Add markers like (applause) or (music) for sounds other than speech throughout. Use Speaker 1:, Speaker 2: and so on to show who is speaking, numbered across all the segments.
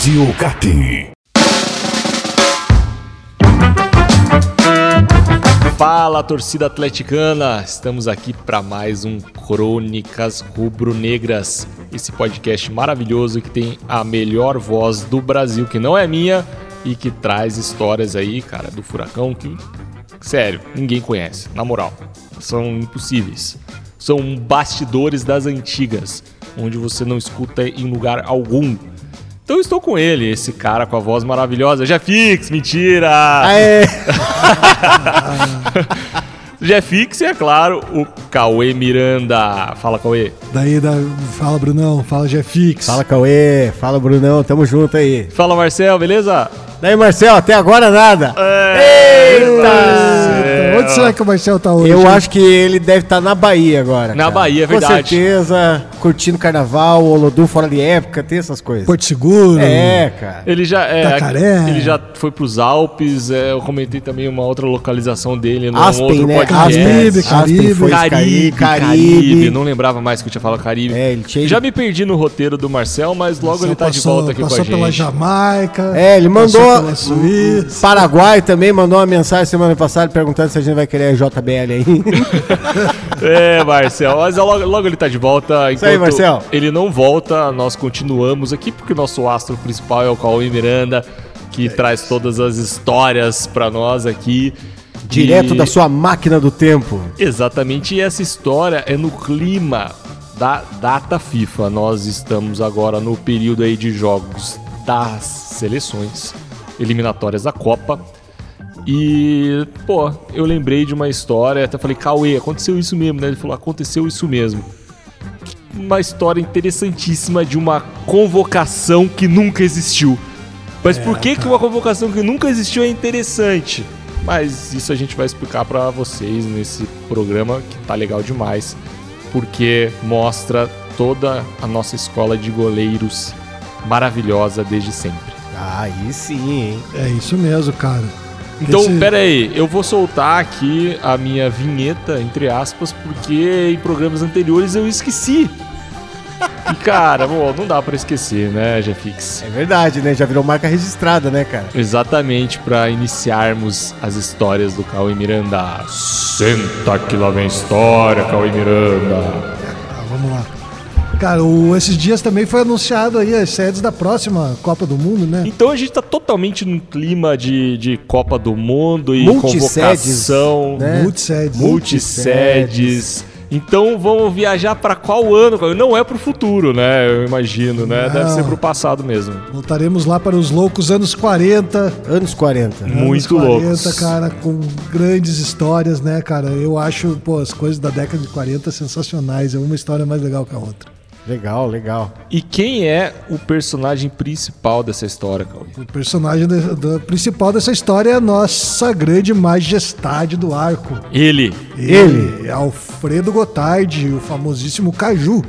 Speaker 1: Rádio Cap.
Speaker 2: Fala, torcida atleticana! Estamos aqui para mais um Crônicas Rubro-Negras. Esse podcast maravilhoso que tem a melhor voz do Brasil, que não é minha, e que traz histórias aí, cara, do furacão que, sério, ninguém conhece, na moral. São impossíveis. São bastidores das antigas, onde você não escuta em lugar algum. Então eu estou com ele, esse cara com a voz maravilhosa. Jeffix, mentira! (laughs)
Speaker 3: Aê!
Speaker 2: Jeffix e, é claro, o Cauê Miranda. Fala, Cauê.
Speaker 4: Daí, da... fala Brunão, fala Jeffix.
Speaker 3: Fala Cauê, fala Brunão, tamo junto aí.
Speaker 2: Fala, Marcel, beleza?
Speaker 3: Daí, Marcel, até agora nada.
Speaker 4: Eita! Onde será que o Marcel tá hoje?
Speaker 3: Eu acho que ele deve estar na Bahia agora.
Speaker 2: Na
Speaker 3: cara.
Speaker 2: Bahia, é
Speaker 3: Com
Speaker 2: verdade.
Speaker 3: certeza, curtindo carnaval, Olodum fora de época, tem essas coisas.
Speaker 4: Porto Seguro.
Speaker 3: É, cara.
Speaker 2: Ele já é,
Speaker 4: Tacaré.
Speaker 2: ele já foi pros Alpes. é, eu comentei também uma outra localização dele no
Speaker 3: Aspen,
Speaker 2: outro
Speaker 3: né?
Speaker 2: podcast.
Speaker 4: Caribe,
Speaker 3: Aspen
Speaker 4: Caribe.
Speaker 3: foi
Speaker 2: Caribe,
Speaker 3: Caribe.
Speaker 2: Caribe, Não lembrava mais que eu tinha falado Caribe.
Speaker 3: É, ele tinha-
Speaker 2: Já me perdi no roteiro do Marcel, mas logo
Speaker 4: Marcel
Speaker 2: ele tá de
Speaker 4: passou-
Speaker 2: volta aqui com a
Speaker 4: Passou
Speaker 2: gente.
Speaker 4: pela Jamaica.
Speaker 3: É, ele mandou.
Speaker 4: Passou pela Suíça.
Speaker 3: Paraguai também mandou uma mensagem semana passada perguntando se a gente vai querer JBL aí. (laughs)
Speaker 2: É, Marcel, mas logo, logo ele tá de volta.
Speaker 3: Isso aí, Marcel.
Speaker 2: Ele não volta, nós continuamos aqui porque o nosso astro principal é o Cauê Miranda, que traz todas as histórias pra nós aqui.
Speaker 3: Direto
Speaker 2: E-
Speaker 3: da sua máquina do tempo.
Speaker 2: Exatamente, e essa história é no clima da data FIFA. Nós estamos agora no período aí de jogos das seleções, eliminatórias da Copa. E, pô, eu lembrei de uma história, até falei, Cauê, aconteceu isso mesmo, né? Ele falou, aconteceu isso mesmo. Uma história interessantíssima de uma convocação que nunca existiu. Mas por que, que uma convocação que nunca existiu é interessante? Mas isso a gente vai explicar pra vocês nesse programa que tá legal demais, porque mostra toda a nossa escola de goleiros maravilhosa desde sempre.
Speaker 3: Ah, aí sim, hein?
Speaker 4: É isso mesmo, cara.
Speaker 2: Então,
Speaker 4: Esse-
Speaker 2: pera aí, eu vou soltar aqui a minha vinheta, entre aspas, porque em programas anteriores eu esqueci. E cara, bom, não dá pra esquecer, né, Jeffix?
Speaker 3: É verdade, né? Já virou marca registrada, né, cara?
Speaker 2: Exatamente pra iniciarmos as histórias do Cauê Miranda. Senta que lá vem história, Cauê Miranda.
Speaker 4: Ah, vamos lá. Cara, o- esses dias também foi anunciado aí as sedes da próxima Copa do Mundo, né?
Speaker 2: Então a gente tá totalmente num clima de, de Copa do Mundo e
Speaker 3: Multissedes,
Speaker 2: convocação,
Speaker 3: né?
Speaker 4: Multisedes.
Speaker 2: multissedes. Então vamos viajar pra qual ano? Não é pro futuro, né? Eu imagino, né? Deve
Speaker 4: Não.
Speaker 2: ser pro passado mesmo.
Speaker 4: Voltaremos lá para os loucos anos 40.
Speaker 3: Anos 40.
Speaker 2: Muito
Speaker 4: anos 40,
Speaker 2: loucos.
Speaker 4: cara, com grandes histórias, né, cara? Eu acho, pô, as coisas da década de 40 sensacionais. É uma história mais legal que a outra.
Speaker 3: Legal, legal.
Speaker 2: E quem é o personagem principal dessa história, Cauê?
Speaker 4: O personagem da- da- principal dessa história é a nossa grande majestade do arco.
Speaker 2: Ele.
Speaker 4: Ele, é Alfredo Gotardi, o famosíssimo Caju.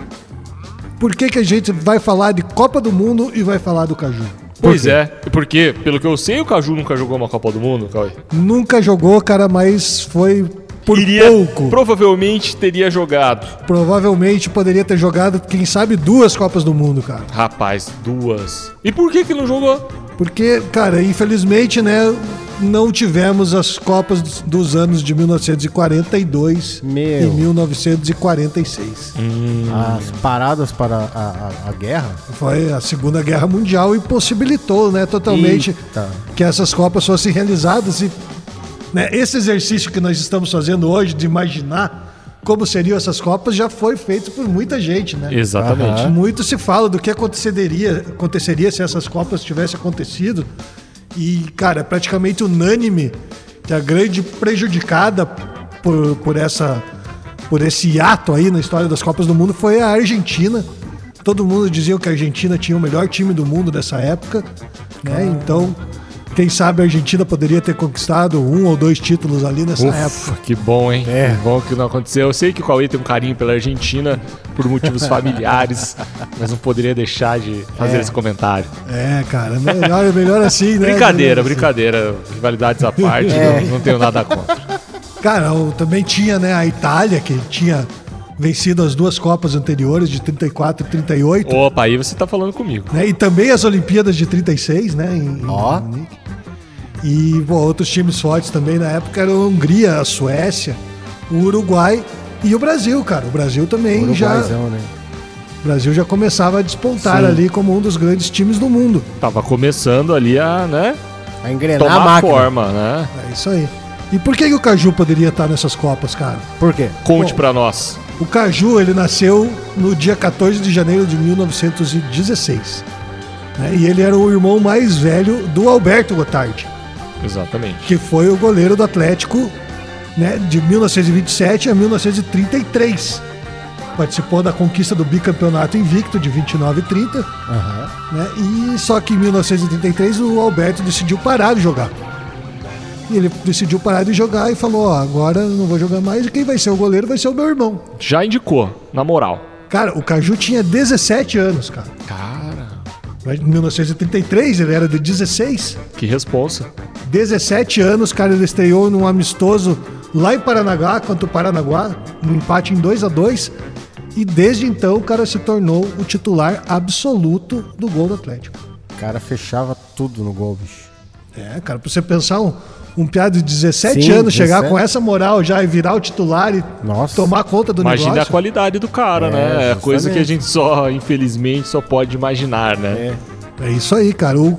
Speaker 4: Por que, que a gente vai falar de Copa do Mundo e vai falar do Caju?
Speaker 2: Pois é, porque, pelo que eu sei, o Caju nunca jogou uma Copa do Mundo, Cauê.
Speaker 4: Nunca jogou, cara, mas foi por
Speaker 2: Iria,
Speaker 4: pouco.
Speaker 2: provavelmente teria jogado.
Speaker 4: Provavelmente poderia ter jogado, quem sabe, duas Copas do Mundo, cara.
Speaker 2: Rapaz, duas. E por que que não jogou?
Speaker 4: Porque, cara, infelizmente, né, não tivemos as Copas dos- anos de 1942
Speaker 3: Meu.
Speaker 4: e 1946.
Speaker 3: As paradas para a, a- a guerra.
Speaker 4: Foi a Segunda Guerra Mundial e possibilitou, né, totalmente
Speaker 3: Eita.
Speaker 4: que essas Copas fossem realizadas e né, esse exercício que nós estamos fazendo hoje de imaginar como seriam essas Copas já foi feito por muita gente, né?
Speaker 2: Exatamente.
Speaker 4: Muito se fala do que aconteceria, aconteceria se essas Copas tivessem acontecido. E, cara, é praticamente unânime que a grande prejudicada por, por, essa, por esse ato aí na história das Copas do Mundo foi a Argentina. Todo mundo dizia que a Argentina tinha o melhor time do mundo nessa época. Né? Então, quem sabe a Argentina poderia ter conquistado um ou dois títulos ali nessa época.
Speaker 2: Ufa, que bom, hein?
Speaker 3: É.
Speaker 2: Que bom que não aconteceu. Eu sei que o Cauê tem um carinho pela Argentina por motivos (laughs) familiares, mas não poderia deixar de fazer
Speaker 3: É.
Speaker 2: esse comentário.
Speaker 4: É, cara, melhor, melhor assim, né?
Speaker 2: Brincadeira, (laughs) brincadeira. Rivalidades à parte,
Speaker 3: É.
Speaker 2: não, não tenho nada contra.
Speaker 4: Cara, eu também tinha, né, a Itália, que tinha vencido as duas Copas anteriores, de 34 e 38.
Speaker 2: Opa, aí você tá falando comigo.
Speaker 4: né? E também as Olimpíadas de 36, né? Em
Speaker 3: Ó.
Speaker 4: E bom, outros times fortes também na época eram a Hungria, a Suécia, o Uruguai e o Brasil, cara. O Brasil também já,
Speaker 3: Uruguaizão, né?
Speaker 4: o Brasil já começava a despontar
Speaker 3: Sim.
Speaker 4: ali como um dos grandes times do mundo.
Speaker 2: Tava começando ali a, né,
Speaker 3: A engrenar a
Speaker 2: tomar
Speaker 3: máquina.
Speaker 2: forma, né?
Speaker 4: É isso aí. E por que, que o Caju poderia estar nessas Copas, cara?
Speaker 3: Por quê?
Speaker 2: Conte pra nós.
Speaker 4: O Caju, ele nasceu no dia 14 de janeiro de 1916. né? E ele era o irmão mais velho do Alberto Gotardi,
Speaker 2: Exatamente.
Speaker 4: que foi o goleiro do Atlético né, de 1927 a 1933. Participou da conquista do bicampeonato invicto de 29 e 30.
Speaker 3: Aham.
Speaker 4: né? E só que em 1933 o Alberto decidiu parar de jogar. E ele decidiu parar de jogar e falou: Ó, agora eu não vou jogar mais. E quem vai ser o goleiro vai ser o meu irmão.
Speaker 2: Já indicou, na moral.
Speaker 4: Cara, o Caju tinha 17 anos, cara.
Speaker 2: Cara,
Speaker 4: Em 1933 ele era de 16.
Speaker 2: que responsa.
Speaker 4: 17 anos, cara, ele estreou num amistoso lá em Paranaguá, contra o Paranaguá, no empate em 2 a 2 E desde então o cara se tornou o titular absoluto do gol do Atlético.
Speaker 3: O cara fechava tudo no gol, bicho.
Speaker 4: É, cara, pra você pensar um, um piada de 17
Speaker 3: Sim,
Speaker 4: anos chegar
Speaker 3: 17.
Speaker 4: com essa moral já e virar o titular e
Speaker 3: Nossa.
Speaker 4: tomar conta do
Speaker 2: Imagina a
Speaker 4: negócio.
Speaker 2: qualidade do cara,
Speaker 3: É,
Speaker 2: né? É coisa que a gente só, infelizmente, só pode imaginar, né?
Speaker 3: É.
Speaker 4: É isso aí, cara. O,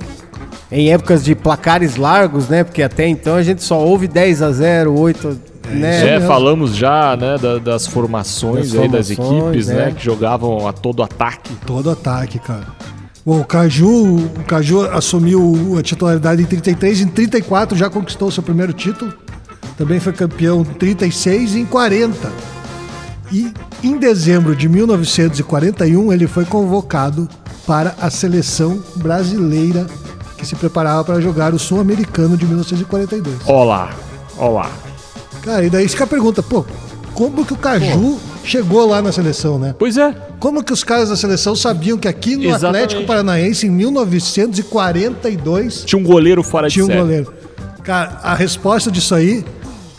Speaker 3: Em épocas de placares largos, né? Porque até então a gente só ouve 10 a 0 8, né?
Speaker 2: É, falamos já, né, da- das formações
Speaker 3: Das
Speaker 2: aí das equipes, né,
Speaker 3: né?
Speaker 2: que jogavam a todo ataque.
Speaker 4: todo ataque, cara. Bom, o Caju, o Caju assumiu a titularidade em 33, em 34 já conquistou seu primeiro título. Também foi campeão em 36 e em 40. E em dezembro de 1941 ele foi convocado para a seleção brasileira que se preparava para jogar o Sul-Americano de 1942.
Speaker 2: Ó lá, ó lá.
Speaker 4: Cara, e daí fica a pergunta, pô, como que o Caju chegou lá na seleção, né?
Speaker 2: Pois é,
Speaker 4: Como que os caras da seleção sabiam que aqui no
Speaker 2: Exatamente.
Speaker 4: Atlético Paranaense, em 1942,
Speaker 2: tinha um goleiro fora de
Speaker 4: tinha um
Speaker 2: série.
Speaker 4: goleiro? Cara, a resposta disso aí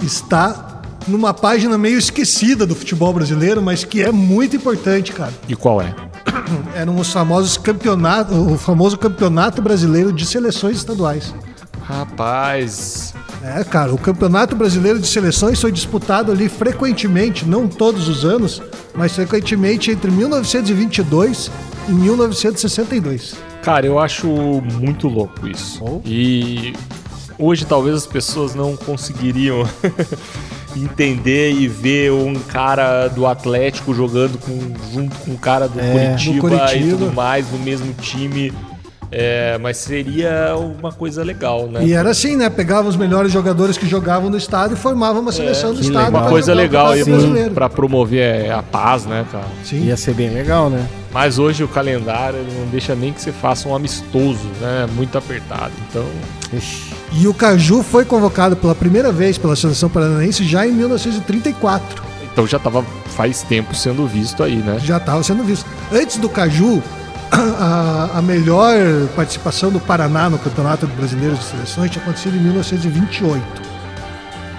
Speaker 4: está numa página meio esquecida do futebol brasileiro, mas que é muito importante, cara.
Speaker 2: E qual é? (coughs)
Speaker 4: Eram os famosos campeonatos, o famoso campeonato brasileiro de seleções estaduais.
Speaker 2: Rapaz,
Speaker 4: É, cara, o Campeonato Brasileiro de Seleções foi disputado ali frequentemente, não todos os anos, mas frequentemente entre 1922 e 1962.
Speaker 2: cara, eu acho muito louco isso.
Speaker 3: Oh.
Speaker 2: E hoje talvez as pessoas não conseguiriam (laughs) entender e ver um cara do Atlético jogando com, junto com um cara do,
Speaker 3: É,
Speaker 2: Curitiba,
Speaker 4: do Curitiba.
Speaker 2: e tudo mais no mesmo time. É, mas seria uma coisa legal, né?
Speaker 4: E era assim, né? Pegavam os melhores jogadores que jogavam no estado e formavam uma seleção do
Speaker 3: que
Speaker 4: estado.
Speaker 3: legal.
Speaker 2: Uma coisa legal pra promover a paz, né, cara?
Speaker 4: Sim.
Speaker 3: Ia ser bem legal, né?
Speaker 2: Mas hoje o calendário não deixa nem que você faça um amistoso, né? Muito apertado. Então,
Speaker 3: Ixi.
Speaker 4: E o Caju foi convocado pela primeira vez pela seleção paranaense já em 1934.
Speaker 2: então já tava faz tempo sendo visto aí, né?
Speaker 4: Já estava sendo visto. Antes do Caju, (clears throat) a, a melhor participação do Paraná no Campeonato Brasileiro de Seleções tinha acontecido em 1928.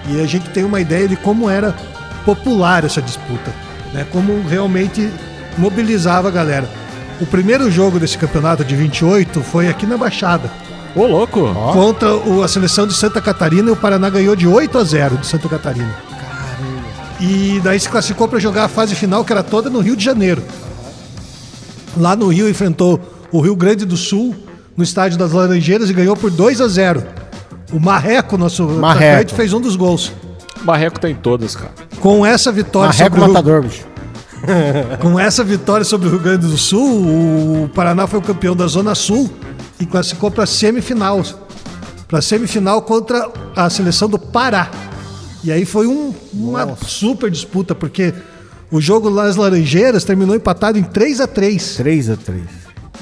Speaker 4: E a gente tem uma ideia de como era popular essa disputa, né? Como realmente mobilizava a galera. O primeiro jogo desse campeonato de 28 foi aqui na Baixada,
Speaker 2: Ô, louco!
Speaker 3: Ó.
Speaker 4: contra o- a seleção de Santa Catarina e o Paraná ganhou de 8 a 0 de Santa Catarina. E daí se classificou para jogar a fase final, que era toda no Rio de Janeiro. Lá no Rio enfrentou o Rio Grande do Sul no estádio das Laranjeiras e ganhou por 2 a 0. O Marreco, nosso
Speaker 3: Marreco.
Speaker 4: atacante, fez um dos gols.
Speaker 2: Marreco tá em todas, cara.
Speaker 4: Com essa vitória
Speaker 3: Marreco
Speaker 4: sobre o Rio,
Speaker 3: matador, bicho.
Speaker 4: com essa vitória sobre o Rio Grande do Sul, o Paraná foi o campeão da Zona Sul e classificou para semifinal. Para semifinal contra a seleção do Pará. E aí foi um- uma
Speaker 3: Nossa.
Speaker 4: super disputa, porque o jogo lá nas Laranjeiras terminou empatado em 3 a 3
Speaker 3: 3 a 3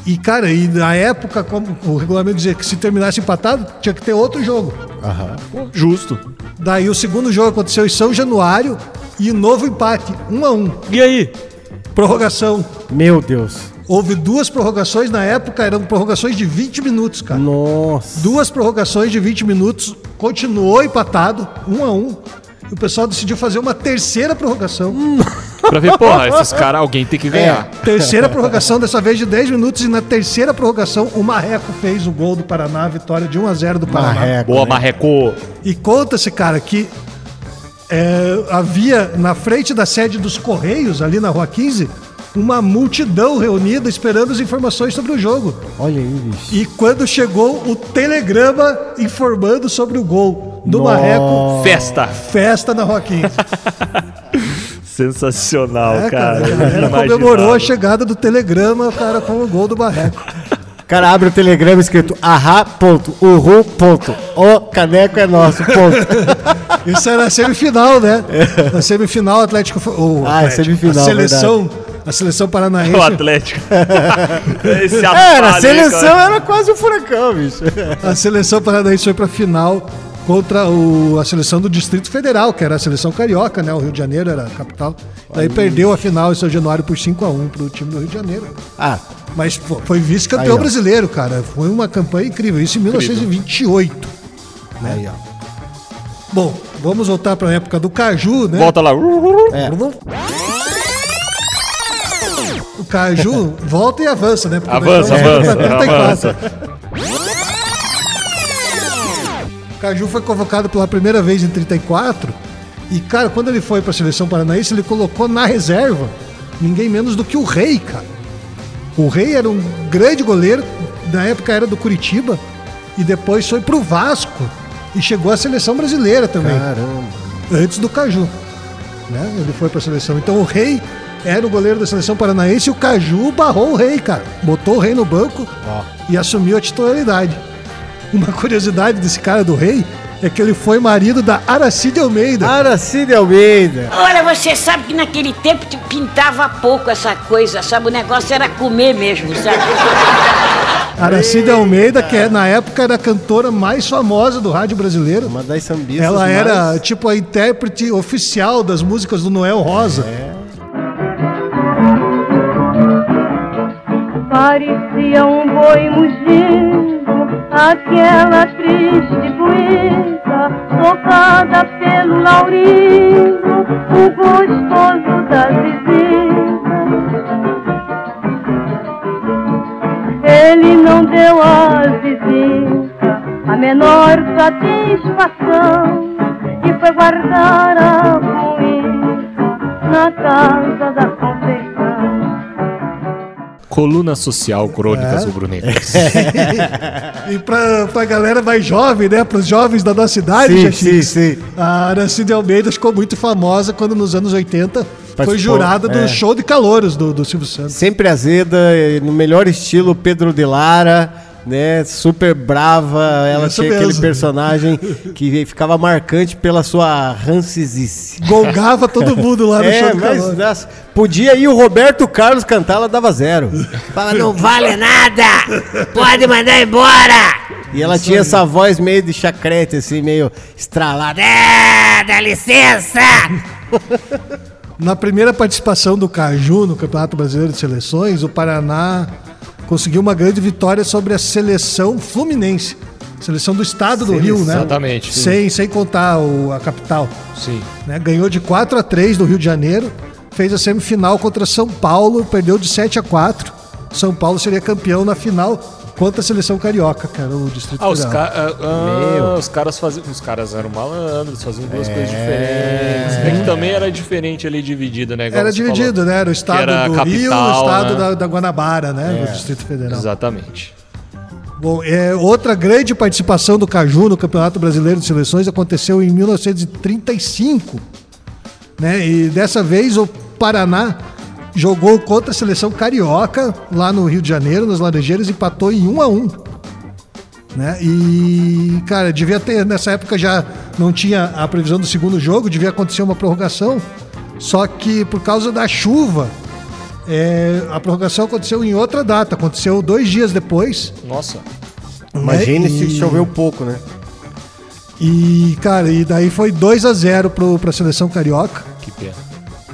Speaker 4: E, cara, e na época, como o regulamento dizia que se terminasse empatado, tinha que ter outro jogo.
Speaker 3: Aham.
Speaker 2: Justo.
Speaker 4: Daí o segundo jogo aconteceu em São Januário e novo empate, 1 a 1
Speaker 2: E aí?
Speaker 4: Prorrogação.
Speaker 3: Meu Deus.
Speaker 4: Houve duas prorrogações na época, eram prorrogações de 20 minutos, cara.
Speaker 3: Nossa.
Speaker 4: Duas prorrogações de 20 minutos, continuou empatado, um a um. o pessoal decidiu fazer uma terceira prorrogação.
Speaker 2: Pra ver, porra, esses caras, alguém tem que ganhar.
Speaker 4: Terceira prorrogação, dessa vez de 10 minutos, e na terceira prorrogação, o Marreco fez o gol do Paraná, a vitória de 1 a 0 do Paraná.
Speaker 3: Marreco.
Speaker 2: Boa,
Speaker 3: né?
Speaker 2: Marreco.
Speaker 4: E conta-se, cara, que é, havia na frente da sede dos Correios, ali na Rua 15, uma multidão reunida esperando as informações sobre o jogo.
Speaker 3: Olha aí, bicho.
Speaker 4: E quando chegou o telegrama informando sobre o gol do
Speaker 3: Nossa.
Speaker 4: Marreco,
Speaker 2: Festa.
Speaker 4: festa na 15. (laughs)
Speaker 2: Sensacional,
Speaker 4: É,
Speaker 2: cara.
Speaker 4: cara, a galera comemorou a chegada do telegrama, cara, com o gol do Marreco.
Speaker 3: O cara abre o telegrama escrito ahá, ponto, uhu, ponto. O caneco é nosso, ponto. (laughs)
Speaker 4: Isso era a semifinal, né? Na semifinal, o Atlético. foi- O
Speaker 3: Ah, é
Speaker 4: Atlético,
Speaker 3: semifinal,
Speaker 4: A seleção, a seleção paranaense. (laughs)
Speaker 2: O Atlético. (laughs) Esse
Speaker 3: Era, a seleção era quase um furacão, bicho. (laughs)
Speaker 4: A seleção paranaense foi pra final contra o- a seleção do Distrito Federal, que era a seleção carioca, né? O Rio de Janeiro era a capital. Daí perdeu a final em São Januário por 5x1 pro time do Rio de Janeiro.
Speaker 3: Ah,
Speaker 4: Mas pô, foi vice-campeão
Speaker 3: Aí, ó.
Speaker 4: brasileiro, cara. Foi uma campanha incrível. Isso em 1928.
Speaker 3: aí, ó.
Speaker 4: Bom, vamos voltar pra época do Caju, né?
Speaker 2: Volta lá.
Speaker 3: É.
Speaker 4: O Caju volta e avança, né? Porque
Speaker 2: Avança, avança,
Speaker 4: pra 34.
Speaker 2: avança.
Speaker 4: O Caju foi convocado pela primeira vez em 34 e, cara, quando ele foi para a seleção paranaense, ele colocou na reserva ninguém menos do que o Rei, cara. O Rei era um grande goleiro, na época era do Curitiba e depois foi pro Vasco e chegou à seleção brasileira também,
Speaker 3: Caramba.
Speaker 4: antes do Caju. Né? Ele foi para a seleção. Então o Rei era o goleiro da seleção paranaense e o Caju barrou o Rei, cara. Botou o Rei no banco
Speaker 3: Ó.
Speaker 4: e assumiu a titularidade. Uma curiosidade desse cara do Rei é que ele foi marido da Aracide Almeida.
Speaker 3: Aracide Almeida.
Speaker 1: Olha, você sabe que naquele tempo te pintava pouco essa coisa, sabe? O negócio era comer mesmo, sabe? (laughs)
Speaker 4: Aracide Almeida, que é, na época era a cantora mais famosa do rádio brasileiro.
Speaker 3: Uma das sambistas
Speaker 4: Ela era
Speaker 3: mais-
Speaker 4: tipo a intérprete oficial das músicas do Noel Rosa.
Speaker 5: Parecia um boi mugindo, aquela triste poesia, tocada pelo laurindo, o gostoso da vizinha. Ele não deu à vizinha a menor satisfação e foi guardar a poesia na casa da.
Speaker 2: Coluna Social
Speaker 4: É.
Speaker 2: Crônicas Rubro-Negras. (laughs)
Speaker 4: E pra, pra galera mais jovem, né? Para os jovens da nossa idade,
Speaker 3: Sim, sim, sim.
Speaker 4: a Aracide Almeida ficou muito famosa quando nos anos 80 foi
Speaker 3: Participou,
Speaker 4: jurada do
Speaker 3: é.
Speaker 4: show de calouros do, do Silvio Santos.
Speaker 3: Sempre azeda, no melhor estilo Pedro de Lara, né? Super brava. Ela
Speaker 4: Isso
Speaker 3: tinha aquele
Speaker 4: mesmo.
Speaker 3: personagem que ficava marcante pela sua rancizice.
Speaker 4: Golgava todo mundo lá no show
Speaker 3: É,
Speaker 4: de
Speaker 3: mas nossa, podia ir o Roberto Carlos cantar, ela dava zero. Fala, não vale nada! Pode mandar embora! E ela tinha essa voz meio de chacrete, assim, meio estralada. É, dá licença!
Speaker 4: Na primeira participação do Caju no Campeonato Brasileiro de Seleções, o Paraná conseguiu uma grande vitória sobre a seleção fluminense. Seleção do estado do Rio, né?
Speaker 2: Exatamente.
Speaker 4: Sem, sem contar o- a capital.
Speaker 2: Sim.
Speaker 4: né? Ganhou de 4 a 3 do Rio de Janeiro, fez a semifinal contra São Paulo, perdeu de 7 a 4. São Paulo seria campeão na final contra a seleção carioca, que era o Distrito
Speaker 2: Ah, os,
Speaker 4: Federal.
Speaker 2: ca- ah, ah, os caras faziam. Os caras eram malandros, faziam duas coisas diferentes. É que também era diferente ali dividido, né? igual
Speaker 4: Era dividido,
Speaker 2: falou.
Speaker 4: né? Era o estado
Speaker 2: era
Speaker 4: do Rio e o
Speaker 2: capital,
Speaker 4: estado
Speaker 2: né?
Speaker 4: da, da Guanabara, né? Do Distrito Federal.
Speaker 2: Exatamente.
Speaker 4: Bom, é, outra grande participação do Caju no Campeonato Brasileiro de Seleções aconteceu em 1935. Né? E dessa vez o Paraná jogou contra a seleção carioca lá no Rio de Janeiro, nas Laranjeiras, empatou em 1 a 1 né? E, cara, devia ter, nessa época já não tinha a previsão do segundo jogo, devia acontecer uma prorrogação, só que por causa da chuva, é, a prorrogação aconteceu em outra data, aconteceu dois dias depois.
Speaker 2: Nossa.
Speaker 3: Imagine
Speaker 4: né?
Speaker 3: se
Speaker 4: E-
Speaker 3: choveu pouco, né?
Speaker 4: E, cara, e daí foi 2 a 0 pro, pra seleção carioca,
Speaker 2: Que pena.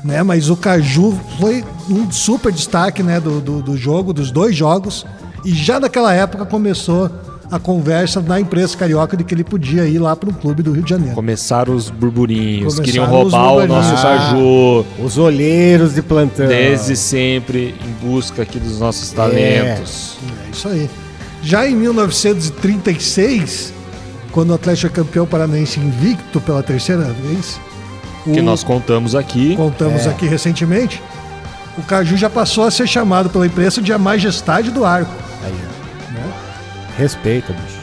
Speaker 4: Né? Mas o Caju foi um super destaque, né, do, do, do jogo, dos dois jogos. E já naquela época começou a conversa na imprensa carioca de que ele podia ir lá para um clube do Rio de Janeiro.
Speaker 2: Começaram os burburinhos,
Speaker 4: Começaram
Speaker 2: queriam roubar o nosso
Speaker 3: Ah.
Speaker 2: caju.
Speaker 3: Os olheiros de plantão.
Speaker 2: Desde sempre em busca aqui dos nossos talentos.
Speaker 4: É isso aí. Já em 1936, quando o Atlético é campeão paranaense invicto pela terceira vez,
Speaker 2: Que
Speaker 4: o-
Speaker 2: nós contamos aqui.
Speaker 4: contamos
Speaker 3: É.
Speaker 4: aqui recentemente, o Caju já passou a ser chamado pela imprensa de a majestade do arco.
Speaker 3: Aí, ó. Respeita, bicho.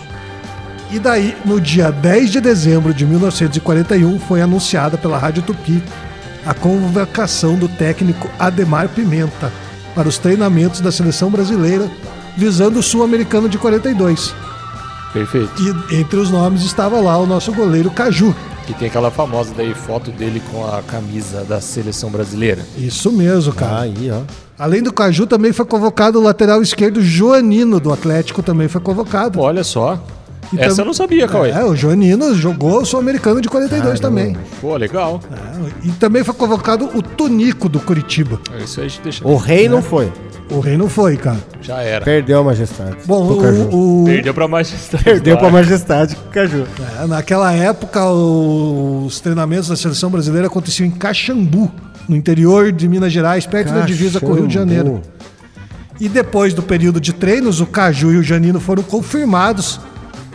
Speaker 4: E daí, no dia 10 de dezembro de 1941, foi anunciada pela Rádio Tupi a convocação do técnico Ademar Pimenta para os treinamentos da seleção brasileira, visando o Sul-Americano de 42.
Speaker 2: Perfeito.
Speaker 4: E entre os nomes estava lá o nosso goleiro Caju.
Speaker 2: Que tem aquela famosa daí foto dele com a camisa da seleção brasileira.
Speaker 4: Isso mesmo, cara.
Speaker 3: Aí, ó.
Speaker 4: Além do Caju, também foi convocado o lateral esquerdo Joanino do Atlético, também foi convocado.
Speaker 2: Olha só.
Speaker 4: E
Speaker 2: Essa
Speaker 4: tam-
Speaker 2: eu não sabia, Cauê.
Speaker 4: É, o Joanino jogou o Sul-Americano de 42 também.
Speaker 2: Pô, legal.
Speaker 4: É, e também foi convocado o Tonico do Curitiba.
Speaker 2: Isso aí a gente deixa.
Speaker 3: O rei não foi.
Speaker 4: O rei não foi, cara.
Speaker 2: Já era.
Speaker 3: Perdeu a majestade.
Speaker 4: Bom,
Speaker 3: Pro
Speaker 4: o, o-
Speaker 2: Perdeu pra majestade.
Speaker 3: Perdeu pra majestade com o Caju.
Speaker 4: é, naquela época os treinamentos da seleção brasileira aconteciam em Caxambu, no interior de Minas Gerais, perto da divisa com o Rio de Janeiro. E depois do período de treinos, o Caju e o Janino foram confirmados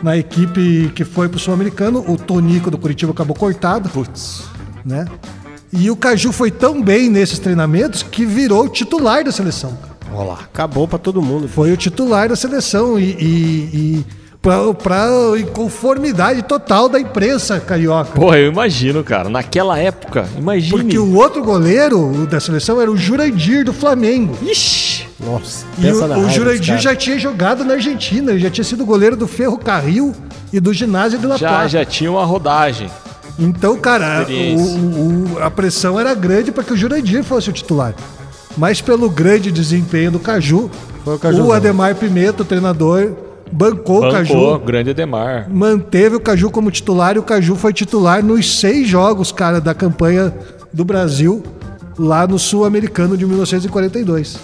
Speaker 4: na equipe que foi pro Sul-Americano. O Tonico do Curitiba acabou cortado,
Speaker 2: Putz.
Speaker 4: né? E o Caju foi tão bem nesses treinamentos que virou titular da seleção.
Speaker 2: Olha lá.
Speaker 3: Acabou pra todo mundo.
Speaker 4: Foi o titular da seleção e, e, e pra, pra inconformidade total da imprensa carioca.
Speaker 2: Porra, eu imagino, cara. Naquela época, imagine.
Speaker 4: Porque o outro goleiro da seleção era o Jurandir do Flamengo.
Speaker 2: Ixi.
Speaker 3: Nossa,
Speaker 4: E
Speaker 3: pensa
Speaker 4: o,
Speaker 3: na
Speaker 4: o
Speaker 3: raiva
Speaker 4: Jurandir já tinha jogado na Argentina, ele já tinha sido goleiro do Ferro Carril e do Ginásio de La
Speaker 2: Já,
Speaker 4: Plata.
Speaker 2: já tinha uma rodagem.
Speaker 4: Então, cara, o- o- a pressão era grande para que o Jurandir fosse o titular. Mas pelo grande desempenho do Caju,
Speaker 3: o Cajuzão.
Speaker 4: o Ademar Pimenta, o treinador, bancou, o
Speaker 2: Bancou,
Speaker 4: Caju,
Speaker 2: grande Edemar.
Speaker 4: manteve o Caju como titular e o Caju foi titular nos seis jogos, cara, da campanha do Brasil lá no Sul-Americano de 1942.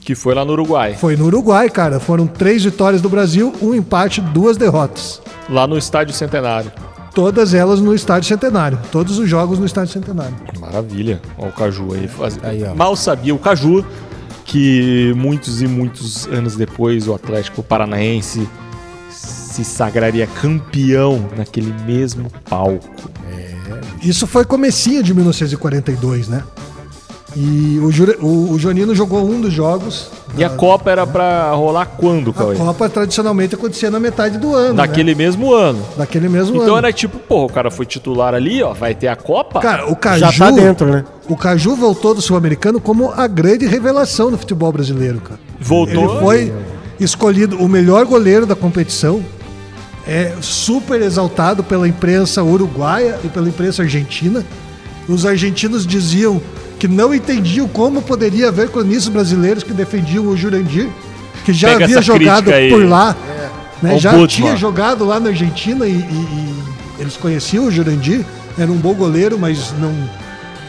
Speaker 2: Que foi lá no Uruguai.
Speaker 4: Foi no Uruguai, cara. Foram três vitórias do Brasil, um empate, duas derrotas.
Speaker 2: Lá no Estádio Centenário.
Speaker 4: Todas elas no Estádio Centenário. Todos os jogos no Estádio Centenário.
Speaker 2: Maravilha. Olha o Caju aí. Faz...
Speaker 3: Aí.
Speaker 2: Mal sabia o Caju que muitos e muitos anos depois o Atlético Paranaense se sagraria campeão naquele mesmo palco.
Speaker 4: Isso foi comecinho de 1942, né? E o, Jure- o, o Jonino jogou um dos jogos.
Speaker 2: E a Copa era pra rolar quando,
Speaker 4: A
Speaker 2: Cauê?
Speaker 4: Copa tradicionalmente acontecia na metade do ano.
Speaker 2: Naquele
Speaker 4: né?
Speaker 2: mesmo ano.
Speaker 4: Daquele mesmo
Speaker 2: Então
Speaker 4: ano.
Speaker 2: era tipo, porra, o cara foi titular ali, ó, vai ter a Copa?
Speaker 4: Cara, o Caju.
Speaker 3: Já tá dentro, né?
Speaker 4: O Caju voltou do Sul-Americano como a grande revelação do futebol brasileiro, cara.
Speaker 2: Voltou.
Speaker 4: Ele foi escolhido o melhor goleiro da competição. É super exaltado pela imprensa uruguaia e pela imprensa argentina. Os argentinos diziam que não entendiam como poderia haver cronistas brasileiros que defendiam o Jurandir, que já
Speaker 2: Pega
Speaker 4: havia jogado por lá, né,
Speaker 2: Ao
Speaker 4: já
Speaker 2: Budman.
Speaker 4: tinha jogado lá na Argentina e, e- e eles conheciam o Jurandir, era um bom goleiro, mas não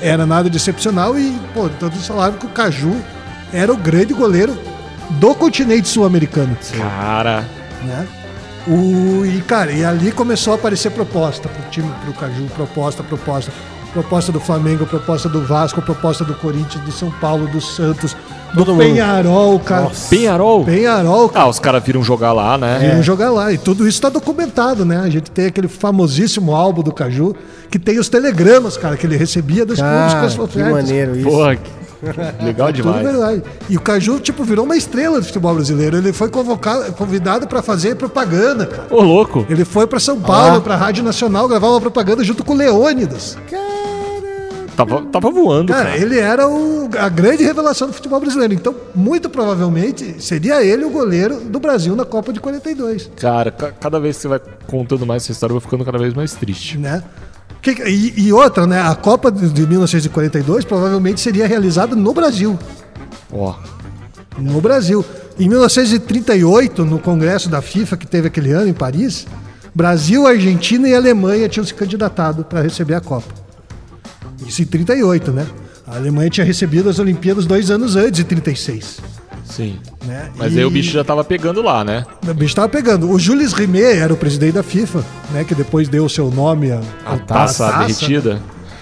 Speaker 4: era nada de excepcional e pô, todos falavam que o Caju era o grande goleiro do continente sul-americano,
Speaker 2: Cara,
Speaker 4: né? O, e cara, e ali começou a aparecer proposta pro time, pro Caju, proposta, proposta. Proposta do Flamengo, proposta do Vasco, proposta do Corinthians, do São Paulo, do Santos, do
Speaker 3: Todo mundo.
Speaker 4: Penharol, cara.
Speaker 2: Penharol?
Speaker 4: Penharol, cara.
Speaker 2: Ah, os caras viram jogar lá, né?
Speaker 4: Viram jogar lá. E tudo isso tá documentado, né? A gente tem aquele famosíssimo álbum do Caju, que tem os telegramas, cara, que ele recebia dos clubes com as
Speaker 3: que maneiro isso.
Speaker 2: Porra, que- legal
Speaker 4: Tudo
Speaker 2: demais.
Speaker 4: verdade. E o Caju, tipo, virou uma estrela do futebol brasileiro. Ele foi convocado, convidado para fazer propaganda, cara.
Speaker 2: Ô, louco.
Speaker 4: Ele foi para São Paulo,
Speaker 3: Ah.
Speaker 4: pra Rádio Nacional, gravar uma propaganda junto com o Leônidas.
Speaker 2: Tava, tava voando,
Speaker 4: Cara,
Speaker 2: cara.
Speaker 4: ele era o- a grande revelação do futebol brasileiro. Então, muito provavelmente, seria ele o goleiro do Brasil na Copa de 42.
Speaker 2: Cara, ca- cada vez que você vai contando mais essa história, eu vou ficando cada vez mais triste.
Speaker 4: né? Que- e, e outra, né? A Copa de, de 1942 provavelmente seria realizada no Brasil.
Speaker 2: Ó,
Speaker 4: No Brasil. Em 1938, no Congresso da FIFA, que teve aquele ano em Paris, Brasil, Argentina e Alemanha tinham se candidatado para receber a Copa. Isso em 38, né? A Alemanha tinha recebido as Olimpíadas dois anos antes, em 36.
Speaker 2: Sim.
Speaker 4: Né?
Speaker 2: Mas
Speaker 4: E
Speaker 2: aí o bicho já tava pegando lá, né?
Speaker 4: O bicho tava pegando. O Jules Rimet era o presidente da FIFA, né? Que depois deu o seu nome à,
Speaker 2: A
Speaker 4: à
Speaker 2: taça derretida.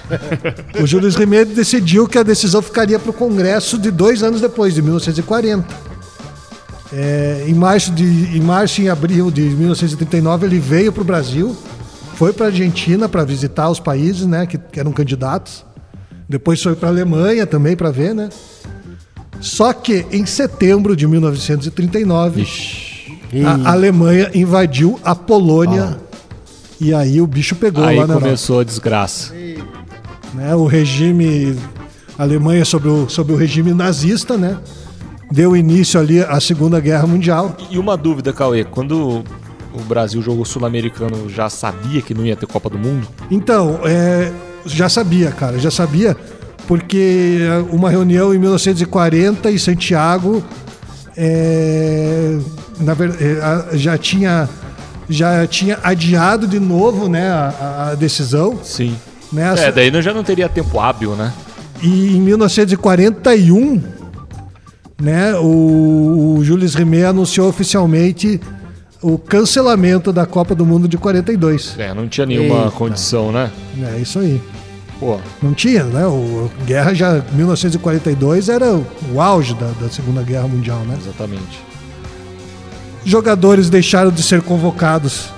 Speaker 2: (laughs)
Speaker 4: O Jules Rimet decidiu que a decisão ficaria para o Congresso de dois anos depois, de 1940. É, em, março de, em março e abril de 1939, ele veio para o Brasil, foi para a Argentina para visitar os países né, que, que eram candidatos. Depois foi para a Alemanha também para ver, né? Só que em setembro de 1939, a Alemanha invadiu a Polônia. E aí o bicho pegou
Speaker 2: Aí
Speaker 4: lá na Europa
Speaker 2: começou a desgraça.
Speaker 4: né? O regime a Alemanha sob o, sob o regime nazista, né? Deu início ali à Segunda Guerra Mundial.
Speaker 2: E uma dúvida, Cauê, quando o Brasil jogou sul-americano, já sabia que não ia ter Copa do Mundo?
Speaker 4: Então, é, já sabia, cara, já sabia, porque uma reunião em 1940 em Santiago é, na é, já tinha já tinha adiado de novo, né, a, a decisão,
Speaker 2: Sim.
Speaker 4: né?
Speaker 2: É, daí já não teria tempo hábil, né?
Speaker 4: E em 1941, né, o, o Jules Rimet anunciou oficialmente o cancelamento da Copa do Mundo de 42.
Speaker 2: É, não tinha nenhuma
Speaker 3: Eita.
Speaker 2: condição, né?
Speaker 4: É isso aí.
Speaker 2: Pô,
Speaker 4: Não tinha, né? O a guerra já 1942 era o auge da, da Segunda Guerra Mundial, né?
Speaker 2: exatamente.
Speaker 4: Jogadores deixaram de ser convocados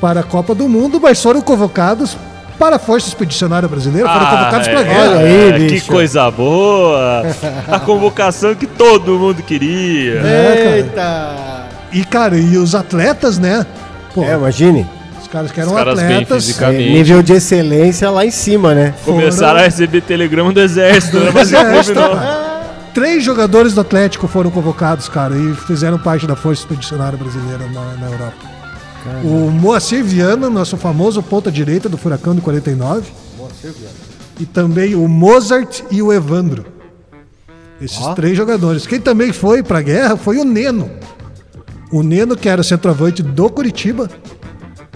Speaker 4: para a Copa do Mundo, mas foram convocados para a Força Expedicionária Brasileira, foram convocados para a guerra.
Speaker 3: Olha aí,
Speaker 2: é, que
Speaker 3: bicho.
Speaker 2: coisa boa! (laughs) A convocação que todo mundo queria.
Speaker 4: É,
Speaker 3: Eita!
Speaker 4: E, cara, e os atletas, né? Pô,
Speaker 3: É, imagine.
Speaker 4: os caras que eram
Speaker 2: Os caras bem
Speaker 4: atletas.
Speaker 2: fisicamente.
Speaker 3: É, nível de excelência lá em cima, né?
Speaker 2: Começaram a receber telegrama do exército, né? Mas não
Speaker 4: extra-
Speaker 2: combinou. (laughs)
Speaker 4: Três jogadores do Atlético foram convocados, cara, e fizeram parte da Força Expedicionária Brasileira na, na Europa. O Moacir Viana, nosso famoso ponta-direita do Furacão de 49. E também o Mozart e o Evandro. Esses três jogadores. Quem também foi pra guerra foi o Neno. O Neno, que era centroavante do Curitiba,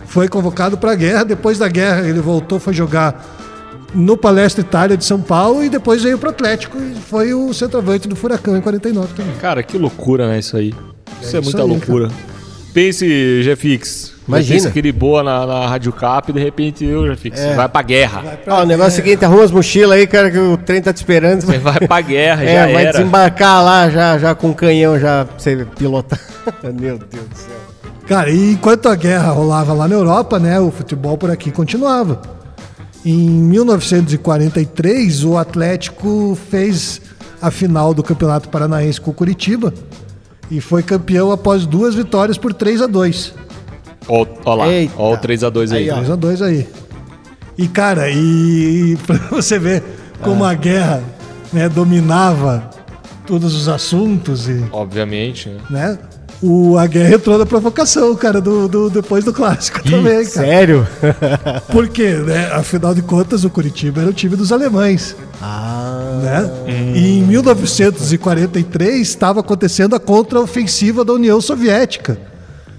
Speaker 4: foi convocado pra guerra. Depois da guerra, ele voltou, foi jogar no Palestra Itália de São Paulo e depois veio pro Atlético e foi o centroavante do Furacão em 49 também.
Speaker 2: Cara, que loucura, né? Isso aí. Isso é,
Speaker 4: isso
Speaker 2: muita
Speaker 4: aí,
Speaker 2: loucura. Pense, Jefix.
Speaker 3: Imagina.
Speaker 2: Pense aquele boa na, na Rádio Cap e de repente eu, Jefix,
Speaker 3: É.
Speaker 2: vai pra guerra.
Speaker 3: Ó, o negócio é o seguinte, arruma as mochilas aí, cara, que o trem tá te esperando.
Speaker 2: Você vai pra guerra,
Speaker 3: É,
Speaker 2: já
Speaker 3: vai
Speaker 2: era.
Speaker 3: desembarcar lá já, já com um canhão já pra você pilotar. (laughs) Meu Deus do céu.
Speaker 4: Cara, e enquanto a guerra rolava lá na Europa, né, o futebol por aqui continuava. Em 1943, o Atlético fez a final do Campeonato Paranaense com o Curitiba e foi campeão após duas vitórias por 3 a 2
Speaker 2: Ó, ó lá,
Speaker 3: Eita.
Speaker 2: ó o 3x2 aí.
Speaker 3: Aí, ó.
Speaker 4: 3 a 2 aí. E, cara, e, e (laughs) pra você ver como a guerra né, dominava todos os assuntos e,
Speaker 2: Obviamente, né?
Speaker 4: né? O, a guerra entrou na provocação, cara, do, do- depois do clássico também, cara.
Speaker 3: Sério? (laughs)
Speaker 4: Porque, né, afinal de contas, o Curitiba era o time dos alemães.
Speaker 3: Ah.
Speaker 4: Né? E em 1943 estava acontecendo a contraofensiva da União Soviética.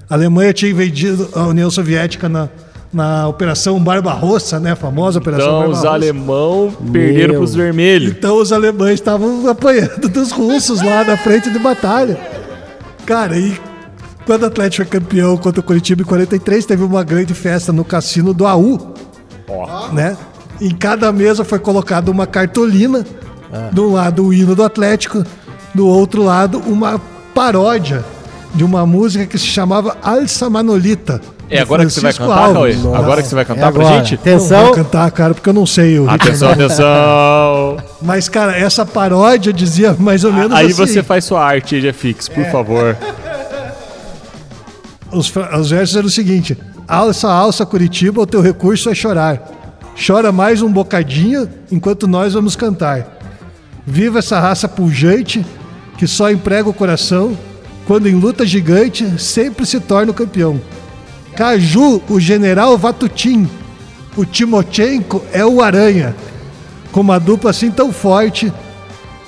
Speaker 4: A Alemanha tinha invadido a União Soviética na, na Operação Barbarossa, né? A famosa Operação
Speaker 2: Então os
Speaker 4: Barbarossa.
Speaker 2: alemão perderam
Speaker 3: Meu.
Speaker 2: pros vermelhos.
Speaker 4: Então os alemães estavam apanhando dos russos lá na frente de batalha. Cara, e quando o Atlético foi campeão contra o Curitiba em 43, teve uma grande festa no cassino do AU,
Speaker 2: Ó,
Speaker 4: né? Em cada mesa foi colocada uma cartolina, de um lado o hino do Atlético, do outro lado uma paródia de uma música que se chamava Alça Manolita.
Speaker 2: é
Speaker 4: de
Speaker 2: agora que você vai cantar, Cauê? Agora que você vai
Speaker 3: É
Speaker 2: cantar pra
Speaker 3: agora.
Speaker 2: gente?
Speaker 4: Não
Speaker 3: Atenção.
Speaker 4: vou cantar, cara, porque eu não sei o ritmo.
Speaker 2: Atenção, atenção. (laughs)
Speaker 4: Mas, cara, essa paródia dizia mais ou menos
Speaker 2: Aí
Speaker 4: assim.
Speaker 2: você faz sua arte aí, Jefix, por favor.
Speaker 4: Os, os versos eram o seguinte: Alça, alça, Curitiba, o teu recurso é chorar. Chora mais um bocadinho enquanto nós vamos cantar. Viva essa raça pujante que só emprega o coração quando em luta gigante sempre se torna o campeão. Caju, o general Vatutin. O Timochenko é o Aranha. Com uma dupla assim tão forte,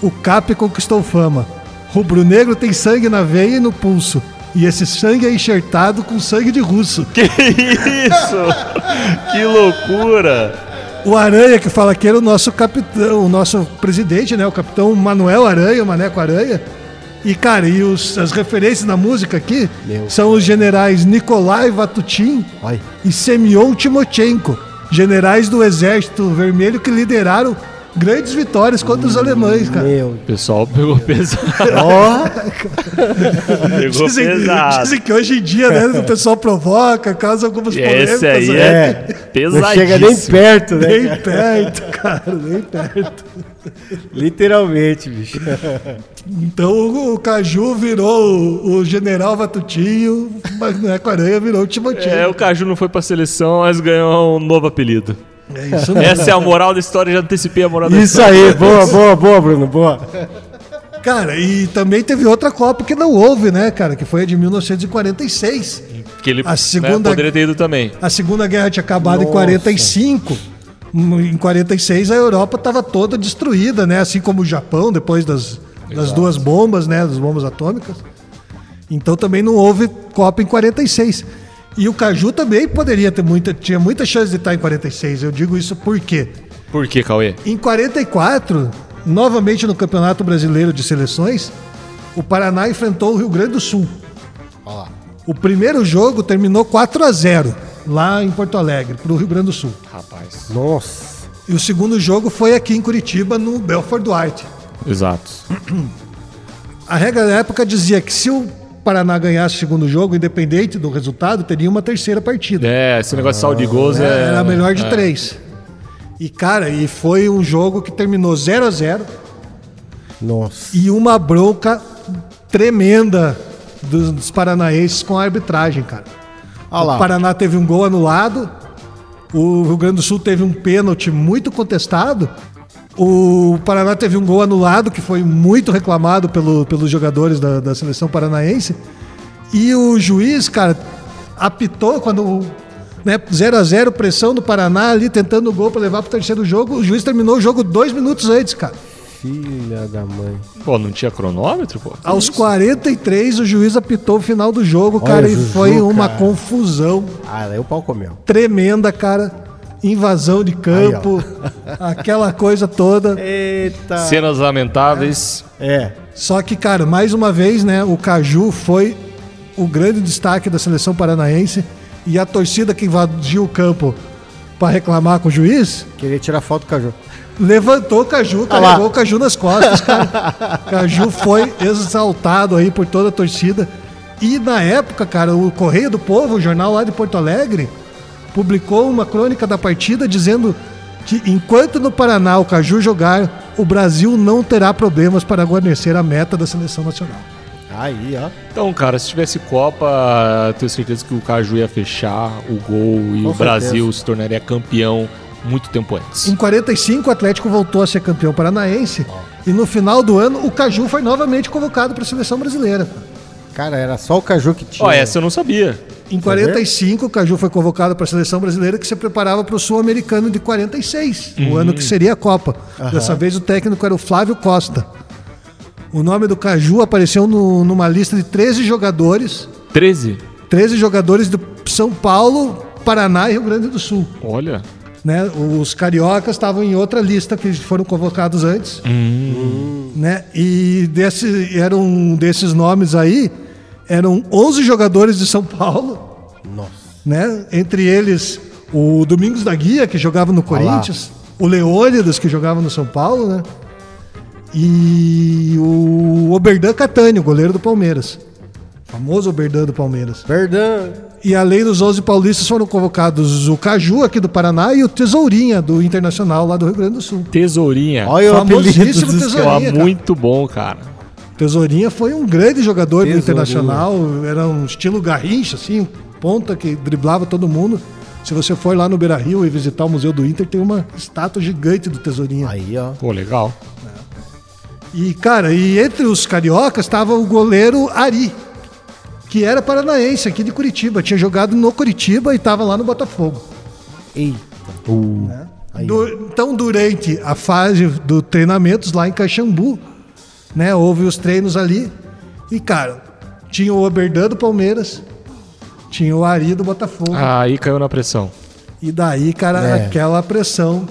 Speaker 4: o Cap conquistou fama. Rubro Negro tem sangue na veia e no pulso. E esse sangue é enxertado com sangue de russo.
Speaker 2: Que isso? que loucura!
Speaker 4: O Aranha, que fala que era o nosso capitão, o nosso presidente, né? O capitão Manuel Aranha, o Maneco Aranha. E, cara, e os- as referências na música aqui
Speaker 3: Meu.
Speaker 4: são os generais Nikolai Vatutin e Semyon Timochenko, generais do Exército Vermelho que lideraram grandes vitórias contra os alemães, cara.
Speaker 3: Meu.
Speaker 2: O pessoal pegou pesado. (laughs)
Speaker 3: Ó,
Speaker 2: Pegou
Speaker 4: Dizem,
Speaker 2: pesado.
Speaker 4: dizem que hoje em dia, né, o pessoal provoca, causa algumas polêmicas.
Speaker 2: Esse aí
Speaker 4: né?
Speaker 2: é,
Speaker 3: não
Speaker 2: pesadíssimo.
Speaker 3: chega nem perto, né?
Speaker 4: Nem perto, cara, nem perto.
Speaker 3: Literalmente, bicho.
Speaker 4: Então o, Caju virou o, o general Vatutinho, mas não é com a aranha, virou o Timochenko.
Speaker 2: É, o Caju não foi pra seleção, mas ganhou um novo apelido.
Speaker 4: É isso mesmo.
Speaker 2: Essa é a moral da história, já antecipei a moral da
Speaker 3: Isso
Speaker 2: história.
Speaker 3: aí, boa, boa, boa, Bruno, boa.
Speaker 4: Cara, e também teve outra Copa que não houve, né, cara? Que foi a de 1946.
Speaker 2: Que ele
Speaker 4: A
Speaker 2: né,
Speaker 4: segunda-
Speaker 2: poderia ter ido também.
Speaker 4: A Segunda Guerra tinha acabado em
Speaker 3: Nossa.
Speaker 4: 45. Em 46 a Europa estava toda destruída, né? Assim como o Japão, depois das, das duas bombas, né? Das bombas atômicas. Então também não houve Copa em 46. E o Caju também poderia ter muita, tinha muita chance de estar em 46. Eu digo isso por quê?
Speaker 2: Por que, Cauê?
Speaker 4: Em 44, novamente no Campeonato Brasileiro de Seleções, o Paraná enfrentou o Rio Grande do Sul. O primeiro jogo terminou 4 a 0 lá em Porto Alegre, para o Rio Grande do Sul.
Speaker 2: Rapaz.
Speaker 3: Nossa.
Speaker 4: E o segundo jogo foi aqui em Curitiba, no Belfort Duarte.
Speaker 2: Exato.
Speaker 4: A regra da época dizia que se o Paraná ganhasse o segundo jogo, independente do resultado, teria uma terceira partida.
Speaker 2: É, esse negócio de saldo de gols é.
Speaker 4: Era a melhor de
Speaker 2: é.
Speaker 4: três. E, cara, e foi um jogo que terminou 0 a 0
Speaker 3: Nossa.
Speaker 4: e uma bronca tremenda dos, dos paranaenses com a arbitragem, cara.
Speaker 3: Olha
Speaker 4: O. Paraná teve um gol anulado, o Rio Grande do Sul teve um pênalti muito contestado. O Paraná teve um gol anulado, que foi muito reclamado pelo- pelos jogadores da, da seleção paranaense. E o juiz, cara, apitou quando. Né, 0 a 0 pressão do Paraná ali, tentando o gol para levar para o terceiro jogo. O juiz terminou o jogo dois minutos antes, cara.
Speaker 3: Filha da mãe.
Speaker 2: Pô, não tinha cronômetro, pô?
Speaker 4: Aos 43, o juiz apitou o final do jogo,
Speaker 3: Olha,
Speaker 4: cara, e
Speaker 3: Juju,
Speaker 4: foi uma
Speaker 3: cara.
Speaker 4: confusão
Speaker 3: Ah, daí o pau comeu.
Speaker 4: tremenda, cara. Invasão de campo, (laughs) aquela coisa toda.
Speaker 3: Eita.
Speaker 2: Cenas lamentáveis.
Speaker 3: É.
Speaker 4: Só que, cara, mais uma vez, né, o Caju foi o grande destaque da seleção paranaense e a torcida que invadiu o campo para reclamar com o juiz
Speaker 3: Queria tirar foto do Caju.
Speaker 4: levantou o Caju,
Speaker 3: Ah
Speaker 4: carregou o Caju nas costas, cara. (laughs) Caju foi exaltado aí por toda a torcida. E na época, cara, o Correio do Povo, o jornal lá de Porto Alegre, publicou uma crônica da partida dizendo que enquanto no Paraná o Caju jogar, o Brasil não terá problemas para guarnecer a meta da seleção nacional.
Speaker 3: Aí, ó.
Speaker 2: Então, cara, se tivesse Copa, tenho certeza que o Caju ia fechar o gol e
Speaker 3: Com
Speaker 2: o Brasil se tornaria campeão muito tempo antes.
Speaker 4: Em 45, o Atlético voltou a ser campeão paranaense. E no final do ano, o Caju foi novamente convocado para a seleção brasileira.
Speaker 3: Cara, era só o Caju que tinha.
Speaker 2: Ó, essa eu não sabia.
Speaker 4: Em 45, o Caju foi convocado para a seleção brasileira que se preparava para o Sul-Americano de 46, o ano que seria a Copa. Dessa vez o técnico era o Flávio Costa. O nome do Caju apareceu no- numa lista de 13 jogadores,
Speaker 2: 13?
Speaker 4: 13 jogadores do São Paulo, Paraná e Rio Grande do Sul.
Speaker 2: Olha.
Speaker 4: Né? Os cariocas estavam em outra lista que foram convocados antes. Né? E desse, eram desses nomes aí, eram 11 jogadores de São Paulo
Speaker 3: Nossa.
Speaker 4: né? Entre eles o Domingos da Guia, que jogava no. Corinthians, o Leônidas, que jogava no São Paulo, né? E o Oberdan Catani, o goleiro do Palmeiras. O famoso Oberdan do Palmeiras.
Speaker 3: Perdão.
Speaker 4: E além dos 11 paulistas foram convocados o Caju, aqui do Paraná, e o Tesourinha, do Internacional, lá do Rio Grande do Sul.
Speaker 2: Tesourinha.
Speaker 3: Olha o dos
Speaker 4: Tesourinha. Cara.
Speaker 2: muito bom, cara.
Speaker 4: Tesourinha foi um grande jogador do. Internacional, era um estilo garrincha, assim, ponta que driblava todo mundo. Se você for lá no Beira Rio e visitar o Museu do Inter, tem uma estátua gigante do Tesourinha.
Speaker 3: Aí, ó.
Speaker 2: Pô, legal.
Speaker 4: E, cara, e entre os cariocas estava o goleiro Ari, que era paranaense aqui de Curitiba. Tinha jogado no Curitiba e estava lá no Botafogo.
Speaker 3: Eita. Aí,
Speaker 4: Du- então, durante a fase do treinamentos lá em Caxambu, né, houve os treinos ali. E, cara, tinha o Oberdan do Palmeiras, tinha o Ari do Botafogo.
Speaker 2: Aí caiu na pressão.
Speaker 4: E daí, cara,
Speaker 3: É.
Speaker 4: aquela pressão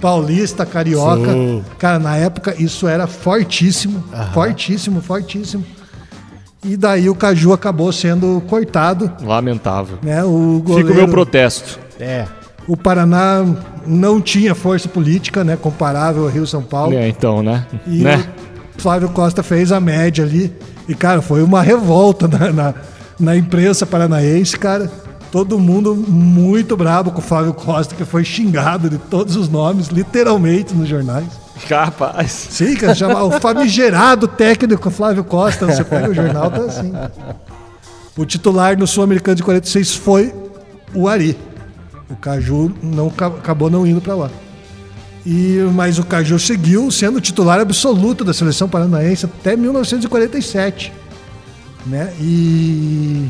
Speaker 4: paulista, carioca.
Speaker 3: Sim.
Speaker 4: Cara, na época isso era fortíssimo, fortíssimo, fortíssimo. E daí o Caju acabou sendo cortado,
Speaker 2: Lamentável.
Speaker 4: né? O
Speaker 2: Fica o meu
Speaker 4: goleiro-
Speaker 2: protesto.
Speaker 3: É.
Speaker 4: O Paraná não tinha força política, né? Comparável ao Rio São Paulo.
Speaker 2: É, então, né?
Speaker 4: E
Speaker 2: né?
Speaker 4: O Flávio Costa fez a média ali. E, cara, foi uma revolta (laughs) na, na, na imprensa paranaense, cara. Todo mundo muito brabo com o Flávio Costa, que foi xingado de todos os nomes, literalmente, nos jornais.
Speaker 2: Capaz.
Speaker 4: Sim, cara, chama o (laughs) famigerado técnico Flávio Costa. Você pega o jornal, tá assim. O titular no Sul-Americano de 46 foi o Ari. O Caju não, ca- acabou não indo para lá. E, mas o Caju seguiu sendo titular absoluto da seleção paranaense até 1947. Né? E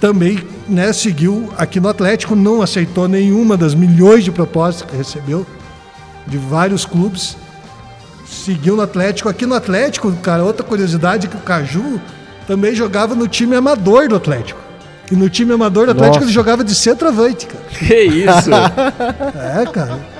Speaker 4: também né, seguiu aqui no Atlético, não aceitou nenhuma das milhões de propostas que recebeu de vários clubes. Seguiu no Atlético. Aqui no Atlético, cara, outra curiosidade é que o Caju também jogava no time amador do Atlético. E no time amador do Atlético
Speaker 3: Nossa.
Speaker 4: ele jogava de centroavante, cara.
Speaker 2: Que isso? (laughs)
Speaker 4: É, cara.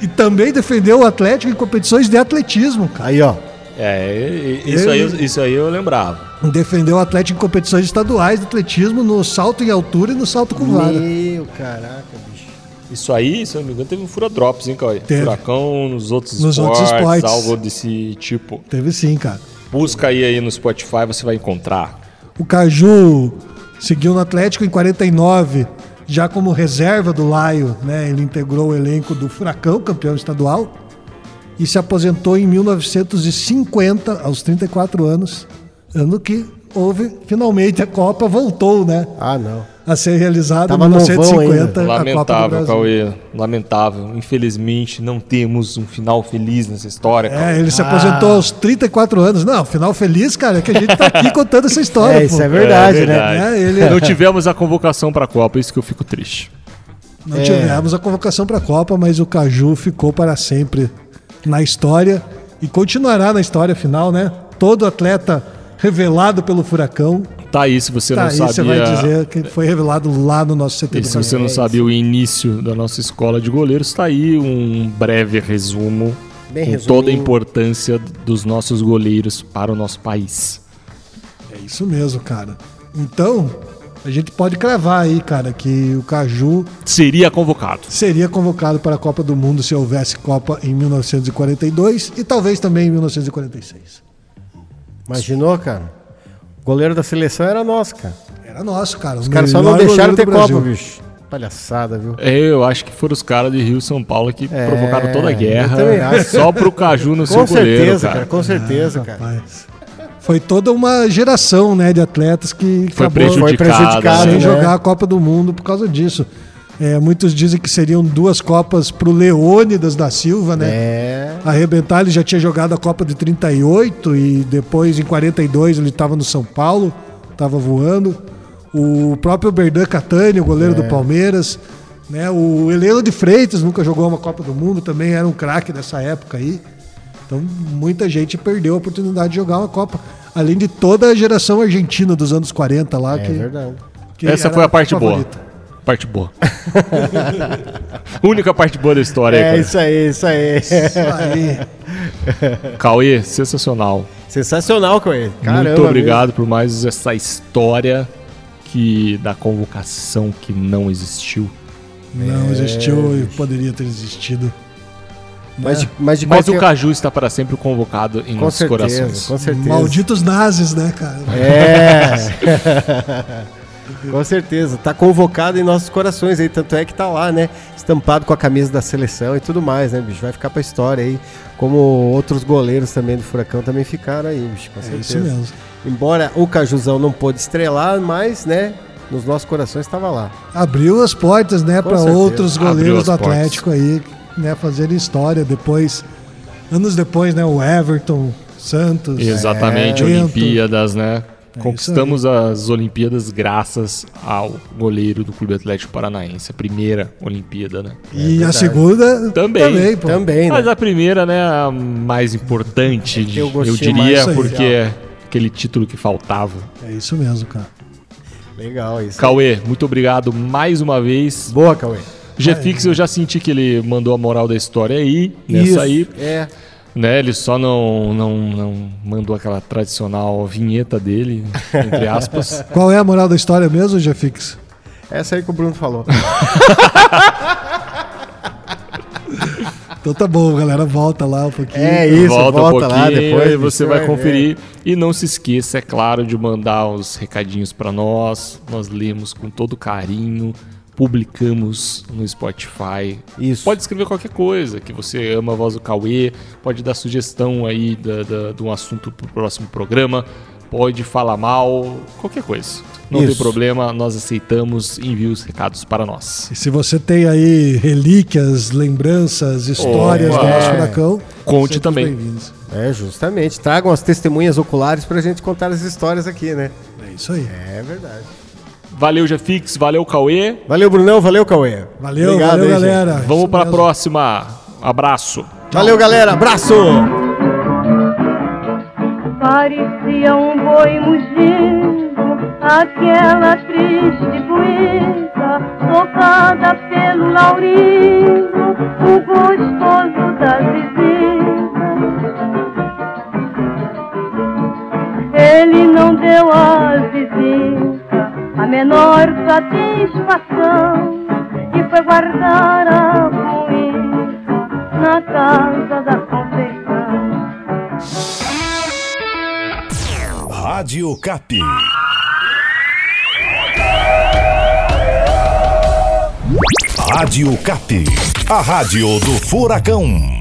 Speaker 4: E também defendeu o Atlético em competições de atletismo, cara.
Speaker 3: Aí, ó.
Speaker 2: é, isso aí, eu- isso aí eu lembrava.
Speaker 4: Defendeu o Atlético em competições estaduais de atletismo no salto em altura e no salto com vara.
Speaker 3: Meu, caraca, bicho.
Speaker 2: Isso aí, se eu não me engano, teve um fura drops, hein, Cauê?
Speaker 4: Teve.
Speaker 2: Furacão nos outros
Speaker 4: Nos
Speaker 2: esportes,
Speaker 4: outros esportes.
Speaker 2: algo desse tipo.
Speaker 4: Teve sim, cara.
Speaker 2: Busca aí, aí no Spotify, você vai encontrar.
Speaker 4: O Caju seguiu no Atlético em 49, já como reserva do Laio, né? Ele integrou o elenco do Furacão, campeão estadual, e se aposentou em 1950, aos 34 anos, ano que houve finalmente a Copa voltou, né?
Speaker 3: Ah, não.
Speaker 4: A ser realizada em
Speaker 3: Tava novão
Speaker 4: 1950
Speaker 3: ainda.
Speaker 4: a Copa do
Speaker 2: Lamentável. Cauê. Lamentável. Infelizmente, não temos um final feliz nessa história, Cauê.
Speaker 4: É, ele se aposentou aos 34 anos. Não, final feliz, cara, é que a gente tá aqui contando essa história.
Speaker 3: É, isso é verdade,
Speaker 2: É
Speaker 3: né?
Speaker 4: É, ele-
Speaker 2: Não tivemos a convocação pra Copa, isso que eu fico triste.
Speaker 4: Não
Speaker 3: É.
Speaker 4: tivemos a convocação para a Copa, mas o Caju ficou para sempre na história e continuará na história final, né? Todo atleta revelado pelo Furacão,
Speaker 2: Tá aí, se você
Speaker 4: tá
Speaker 2: não
Speaker 4: aí
Speaker 2: sabia.
Speaker 4: você vai dizer que foi revelado lá no nosso CT
Speaker 2: E se você não sabia o início da nossa escola de goleiros, tá aí um breve resumo
Speaker 3: Bem
Speaker 2: com toda a importância dos nossos goleiros para o nosso país.
Speaker 4: É isso mesmo, cara. Então, a gente pode cravar aí, cara, que o Caju
Speaker 2: Seria convocado.
Speaker 4: seria convocado para a Copa do Mundo se houvesse Copa em 1942 e talvez também em 1946.
Speaker 3: Imaginou, cara? O goleiro da seleção era nosso, cara.
Speaker 4: Era nosso, cara.
Speaker 3: Os caras só não deixaram ter Copa, bicho. Palhaçada, viu?
Speaker 2: Eu acho que foram os caras de Rio e São Paulo que
Speaker 3: É,
Speaker 2: provocaram toda a
Speaker 3: eu também
Speaker 2: guerra (laughs)
Speaker 3: acho.
Speaker 2: só pro Caju no seu
Speaker 3: Com
Speaker 2: goleiro,
Speaker 3: certeza,
Speaker 2: cara.
Speaker 3: cara. Com certeza, cara.
Speaker 4: Rapaz. Foi toda uma geração né, de atletas que
Speaker 2: Foi
Speaker 4: acabou
Speaker 3: Foi
Speaker 2: prejudicado.
Speaker 3: prejudicado,
Speaker 4: sem
Speaker 3: né?
Speaker 4: jogar a Copa do Mundo por causa disso. É, muitos dizem que seriam duas Copas pro Leônidas da Silva, né?
Speaker 3: É.
Speaker 4: Arrebentar, ele já tinha jogado a Copa de 38 e depois em 42 ele estava no São Paulo, estava voando. O próprio Berdan Catani, o goleiro
Speaker 3: É.
Speaker 4: do Palmeiras. Né? O Heleno de Freitas nunca jogou uma Copa do Mundo, também era um craque dessa época aí. Então muita gente perdeu a oportunidade de jogar uma Copa. Além de toda a geração argentina dos anos 40 lá.
Speaker 3: É
Speaker 4: que,
Speaker 3: verdade.
Speaker 4: que
Speaker 2: Essa foi a parte
Speaker 4: favorita.
Speaker 2: boa. Parte boa. (laughs) Única parte boa da história
Speaker 3: É
Speaker 2: aí,
Speaker 3: isso aí, isso aí.
Speaker 4: Isso (laughs) aí.
Speaker 2: Cauê, sensacional.
Speaker 3: Sensacional, Cauê. Caramba.
Speaker 2: Muito obrigado por mais essa história que da convocação que não existiu.
Speaker 4: Não existiu e poderia ter existido.
Speaker 3: Mas de, mas de
Speaker 2: Mas
Speaker 3: qualquer...
Speaker 2: o Caju está para sempre convocado em
Speaker 3: Com
Speaker 2: nossos
Speaker 3: certeza,
Speaker 2: corações.
Speaker 3: com certeza.
Speaker 4: Malditos nazis, né, cara?
Speaker 3: É. (laughs) com certeza. Tá convocado em nossos corações aí. Tanto é que tá lá, né? Estampado com a camisa da seleção e tudo mais, né, bicho? Vai ficar pra história aí. Como outros goleiros também do Furacão também ficaram aí, bicho. Com
Speaker 4: É
Speaker 3: certeza.
Speaker 4: isso mesmo.
Speaker 3: Embora o Cajuzão não pôde estrelar, mas, né? Nos nossos corações estava lá.
Speaker 4: Abriu as portas, né, para outros goleiros do
Speaker 2: portas.
Speaker 4: Atlético aí, né, fazerem história. Depois, anos depois, né, o Everton, Santos.
Speaker 2: Exatamente,
Speaker 4: É,
Speaker 2: Olimpíadas, né?
Speaker 4: É
Speaker 2: Conquistamos as Olimpíadas graças ao goleiro do Clube Atlético Paranaense. A primeira Olimpíada, né?
Speaker 4: E a segunda
Speaker 2: Também.
Speaker 4: também pô.
Speaker 3: Também, né?
Speaker 2: Mas a primeira, né, a mais importante,
Speaker 3: o
Speaker 2: eu
Speaker 3: gostinho
Speaker 2: diria, porque é aquele título que faltava.
Speaker 4: É isso mesmo, cara.
Speaker 3: Legal isso.
Speaker 2: Cauê, muito obrigado mais uma vez.
Speaker 3: Boa, Cauê.
Speaker 2: G-Fix eu já senti que ele mandou a moral da história aí, nessa
Speaker 3: Isso,
Speaker 2: aí.
Speaker 3: É.
Speaker 2: Né, ele só não, não, não mandou aquela tradicional vinheta dele, entre aspas. (laughs)
Speaker 4: Qual é a moral da história mesmo, Jefix?
Speaker 3: Essa aí que o Bruno falou. (laughs)
Speaker 4: Então tá bom, galera. Volta lá um pouquinho.
Speaker 3: É isso, volta,
Speaker 2: volta, um
Speaker 3: lá depois.
Speaker 2: você vai
Speaker 3: ver.
Speaker 2: conferir. E não se esqueça, é claro, de mandar os recadinhos para nós. Nós lemos com todo carinho, publicamos no Spotify.
Speaker 3: Isso.
Speaker 2: Pode escrever qualquer coisa, que você ama a voz do Cauê, pode dar sugestão aí da, da- de um assunto pro próximo programa, pode falar mal, qualquer coisa. Não tem
Speaker 3: Isso.
Speaker 2: problema, nós aceitamos, envie os recados para nós.
Speaker 4: E se você tem aí relíquias, lembranças, histórias
Speaker 2: Opa.
Speaker 4: do nosso furacão,
Speaker 2: Conte também.
Speaker 3: É, justamente. Tragam as testemunhas oculares pra gente contar as histórias aqui, né?
Speaker 4: É isso aí.
Speaker 3: É verdade.
Speaker 2: Valeu, Jefix, valeu, Cauê.
Speaker 3: Valeu, Brunão. Valeu, Cauê.
Speaker 4: Valeu,
Speaker 3: Obrigado
Speaker 4: valeu,
Speaker 3: aí, gente.
Speaker 4: galera.
Speaker 2: Vamos
Speaker 4: Isso
Speaker 2: para a próxima. Abraço.
Speaker 3: Valeu, galera. Abraço.
Speaker 5: Parecia um boi mugindo, aquela triste poeira, tocada pelo laurindo, o gostoso da vizinha. Ele não deu à vizinha a menor satisfação e foi guardar a poeira na casa da Conceição.
Speaker 6: Rádio Cap. Rádio Cap. A rádio do Furacão.